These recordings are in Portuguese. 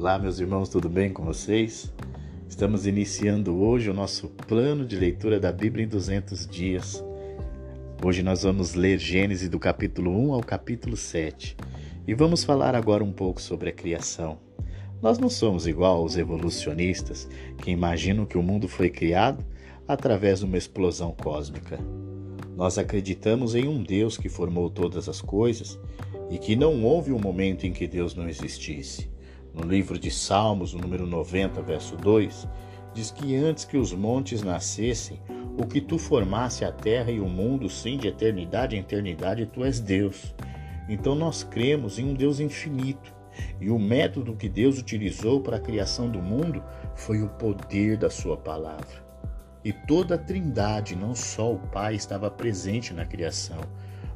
Olá, meus irmãos, tudo bem com vocês? Estamos iniciando hoje o nosso plano de leitura da Bíblia em 200 dias. Hoje nós vamos ler Gênesis do capítulo 1 ao capítulo 7 e vamos falar agora um pouco sobre a criação. Nós não somos igual aos evolucionistas que imaginam que o mundo foi criado através de uma explosão cósmica. Nós acreditamos em um Deus que formou todas as coisas e que não houve um momento em que Deus não existisse. No livro de Salmos, número 90, verso 2, diz que antes que os montes nascessem, o que tu formasse a terra e o mundo, sim, de eternidade em eternidade, tu és Deus. Então nós cremos em um Deus infinito. E o método que Deus utilizou para a criação do mundo foi o poder da sua palavra. E toda a Trindade, não só o Pai, estava presente na criação.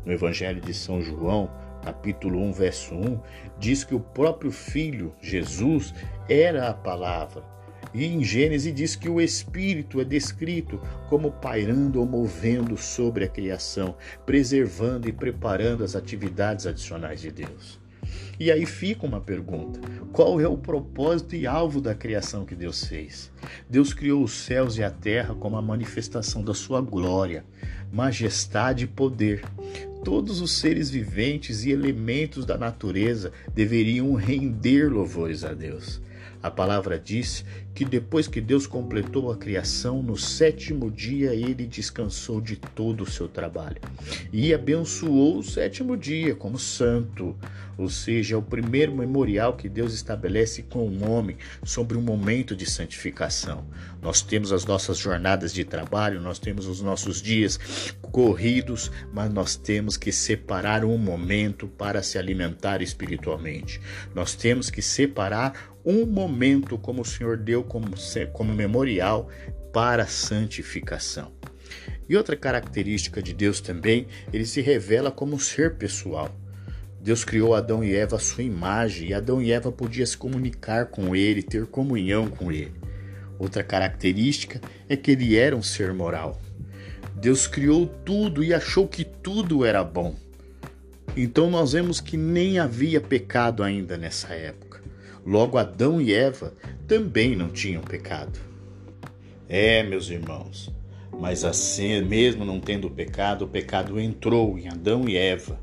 No Evangelho de São João, capítulo 1, verso 1, diz que o próprio Filho, Jesus, era a palavra. E em Gênesis diz que o Espírito é descrito como pairando ou movendo sobre a criação, preservando e preparando as atividades adicionais de Deus. E aí fica uma pergunta: qual é o propósito e alvo da criação que Deus fez? Deus criou os céus e a terra como a manifestação da sua glória, majestade e poder. Todos os seres viventes e elementos da natureza deveriam render louvores a Deus. A palavra diz que depois que Deus completou a criação, no sétimo dia ele descansou de todo o seu trabalho e abençoou o sétimo dia como santo, ou seja, é o primeiro memorial que Deus estabelece com o homem sobre um momento de santificação. Nós temos as nossas jornadas de trabalho, nós temos os nossos dias corridos, mas nós temos que separar um momento para se alimentar espiritualmente. Nós temos que separar um momento como o Senhor deu como, como memorial para a santificação. E outra característica de Deus também, ele se revela como um ser pessoal. Deus criou Adão e Eva à sua imagem, e Adão e Eva podiam se comunicar com ele, ter comunhão com ele. Outra característica é que ele era um ser moral. Deus criou tudo e achou que tudo era bom. Então nós vemos que nem havia pecado ainda nessa época. Logo, Adão e Eva também não tinham pecado. É, meus irmãos, mas assim, mesmo não tendo pecado, o pecado entrou em Adão e Eva.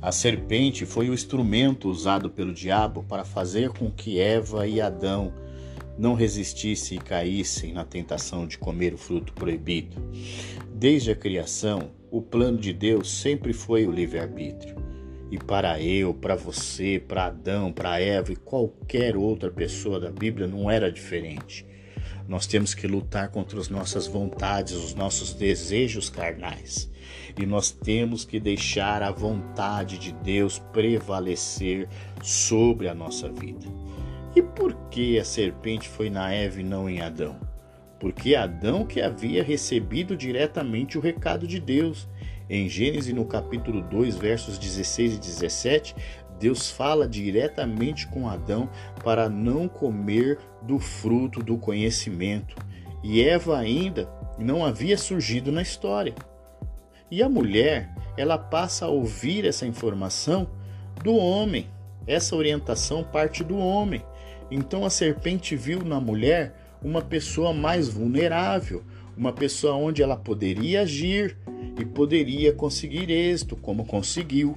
A serpente foi o instrumento usado pelo diabo para fazer com que Eva e Adão não resistissem e caíssem na tentação de comer o fruto proibido. Desde a criação, o plano de Deus sempre foi o livre-arbítrio. E para eu, para você, para Adão, para Eva e qualquer outra pessoa da Bíblia não era diferente. Nós temos que lutar contra as nossas vontades, os nossos desejos carnais. E nós temos que deixar a vontade de Deus prevalecer sobre a nossa vida. E por que a serpente foi na Eva e não em Adão? Porque Adão que havia recebido diretamente o recado de Deus em Gênesis, no capítulo 2, versos 16 e 17, Deus fala diretamente com Adão para não comer do fruto do conhecimento. E Eva ainda não havia surgido na história. E a mulher, ela passa a ouvir essa informação do homem. Essa orientação parte do homem. Então a serpente viu na mulher uma pessoa mais vulnerável, uma pessoa onde ela poderia agir e poderia conseguir êxito, como conseguiu.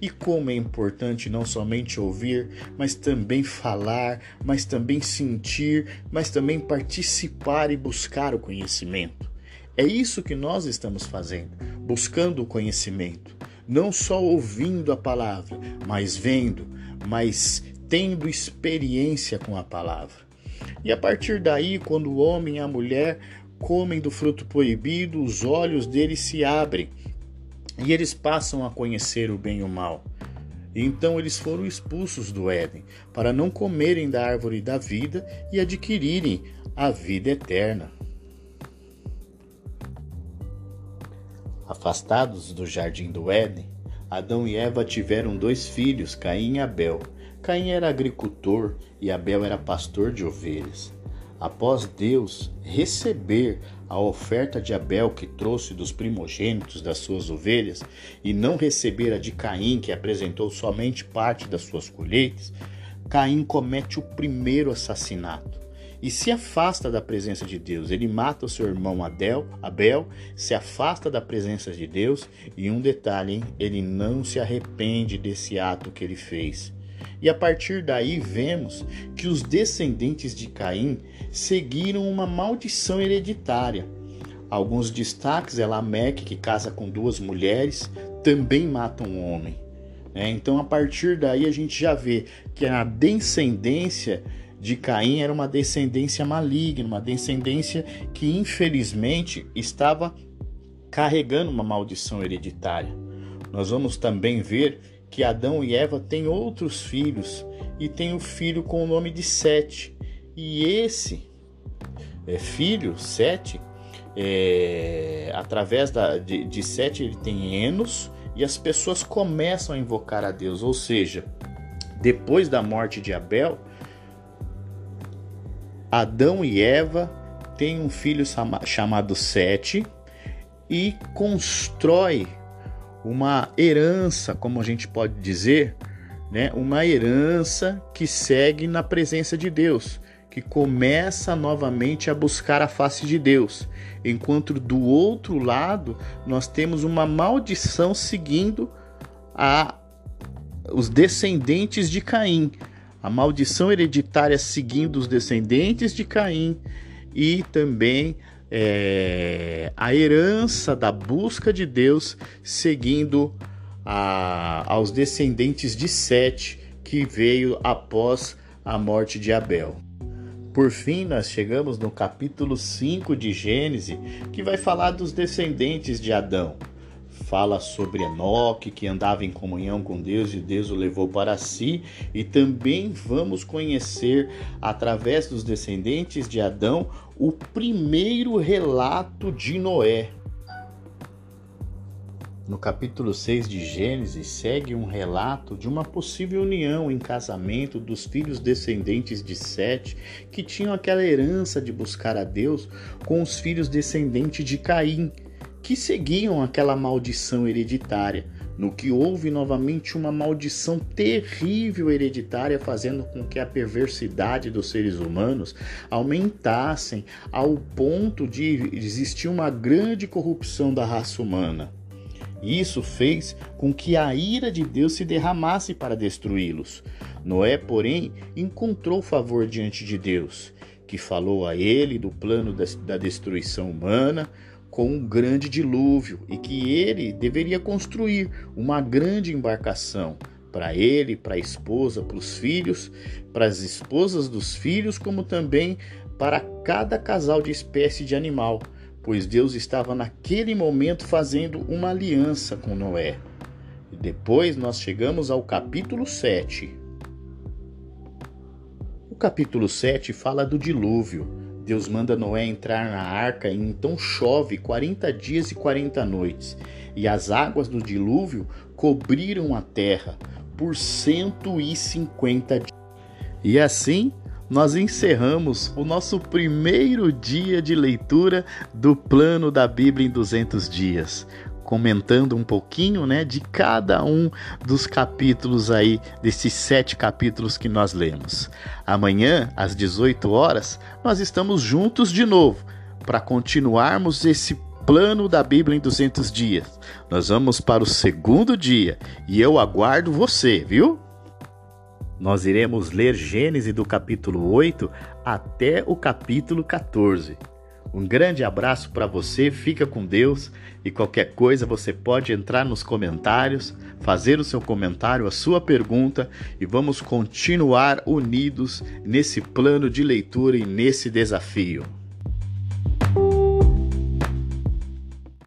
E como é importante não somente ouvir, mas também falar, mas também sentir, mas também participar e buscar o conhecimento. É isso que nós estamos fazendo, buscando o conhecimento, não só ouvindo a palavra, mas vendo, mas tendo experiência com a palavra. E a partir daí, quando o homem e a mulher comem do fruto proibido, os olhos deles se abrem e eles passam a conhecer o bem e o mal. Então eles foram expulsos do Éden para não comerem da árvore da vida e adquirirem a vida eterna. Afastados do jardim do Éden, Adão e Eva tiveram dois filhos, Caim e Abel. Caim era agricultor e Abel era pastor de ovelhas. Após Deus receber a oferta de Abel que trouxe dos primogênitos das suas ovelhas e não receber a de Caim que apresentou somente parte das suas colheitas, Caim comete o primeiro assassinato e se afasta da presença de Deus. Ele mata o seu irmão Adel, Abel, se afasta da presença de Deus e um detalhe, hein? ele não se arrepende desse ato que ele fez. E a partir daí vemos que os descendentes de Caim seguiram uma maldição hereditária. Alguns destaques é Lameque, que casa com duas mulheres, também mata um homem. É, então, a partir daí, a gente já vê que a descendência de Caim era uma descendência maligna, uma descendência que infelizmente estava carregando uma maldição hereditária. Nós vamos também ver que Adão e Eva têm outros filhos e tem o um filho com o nome de Sete. E esse é, filho, Sete, é, através da, de, de Sete ele tem Enos e as pessoas começam a invocar a Deus, ou seja, depois da morte de Abel, Adão e Eva têm um filho chamado Sete e constrói uma herança, como a gente pode dizer, né? Uma herança que segue na presença de Deus, que começa novamente a buscar a face de Deus, enquanto do outro lado nós temos uma maldição seguindo a os descendentes de Caim, a maldição hereditária seguindo os descendentes de Caim e também é, a herança da busca de Deus seguindo a, aos descendentes de Sete que veio após a morte de Abel. Por fim, nós chegamos no capítulo 5 de Gênesis, que vai falar dos descendentes de Adão fala sobre Enoque, que andava em comunhão com Deus e Deus o levou para si, e também vamos conhecer, através dos descendentes de Adão, o primeiro relato de Noé. No capítulo 6 de Gênesis, segue um relato de uma possível união em casamento dos filhos descendentes de Sete, que tinham aquela herança de buscar a Deus, com os filhos descendentes de Caim, que seguiam aquela maldição hereditária, no que houve novamente uma maldição terrível hereditária, fazendo com que a perversidade dos seres humanos aumentassem ao ponto de existir uma grande corrupção da raça humana. Isso fez com que a ira de Deus se derramasse para destruí-los. Noé, porém, encontrou favor diante de Deus, que falou a ele do plano da destruição humana, com um grande dilúvio e que ele deveria construir uma grande embarcação para ele, para a esposa, para os filhos, para as esposas dos filhos, como também para cada casal de espécie de animal, pois Deus estava naquele momento fazendo uma aliança com Noé. E depois nós chegamos ao capítulo 7. O capítulo 7 fala do dilúvio Deus manda Noé entrar na arca e então chove 40 dias e 40 noites, e as águas do dilúvio cobriram a terra por 150 dias. E assim nós encerramos o nosso primeiro dia de leitura do plano da Bíblia em 200 dias comentando um pouquinho, né, de cada um dos capítulos aí, desses sete capítulos que nós lemos. Amanhã, às 18 horas, nós estamos juntos de novo para continuarmos esse plano da Bíblia em 200 dias. Nós vamos para o segundo dia e eu aguardo você, viu? Nós iremos ler Gênesis do capítulo 8 até o capítulo 14. Um grande abraço para você, fica com Deus e qualquer coisa você pode entrar nos comentários, fazer o seu comentário, a sua pergunta e vamos continuar unidos nesse plano de leitura e nesse desafio.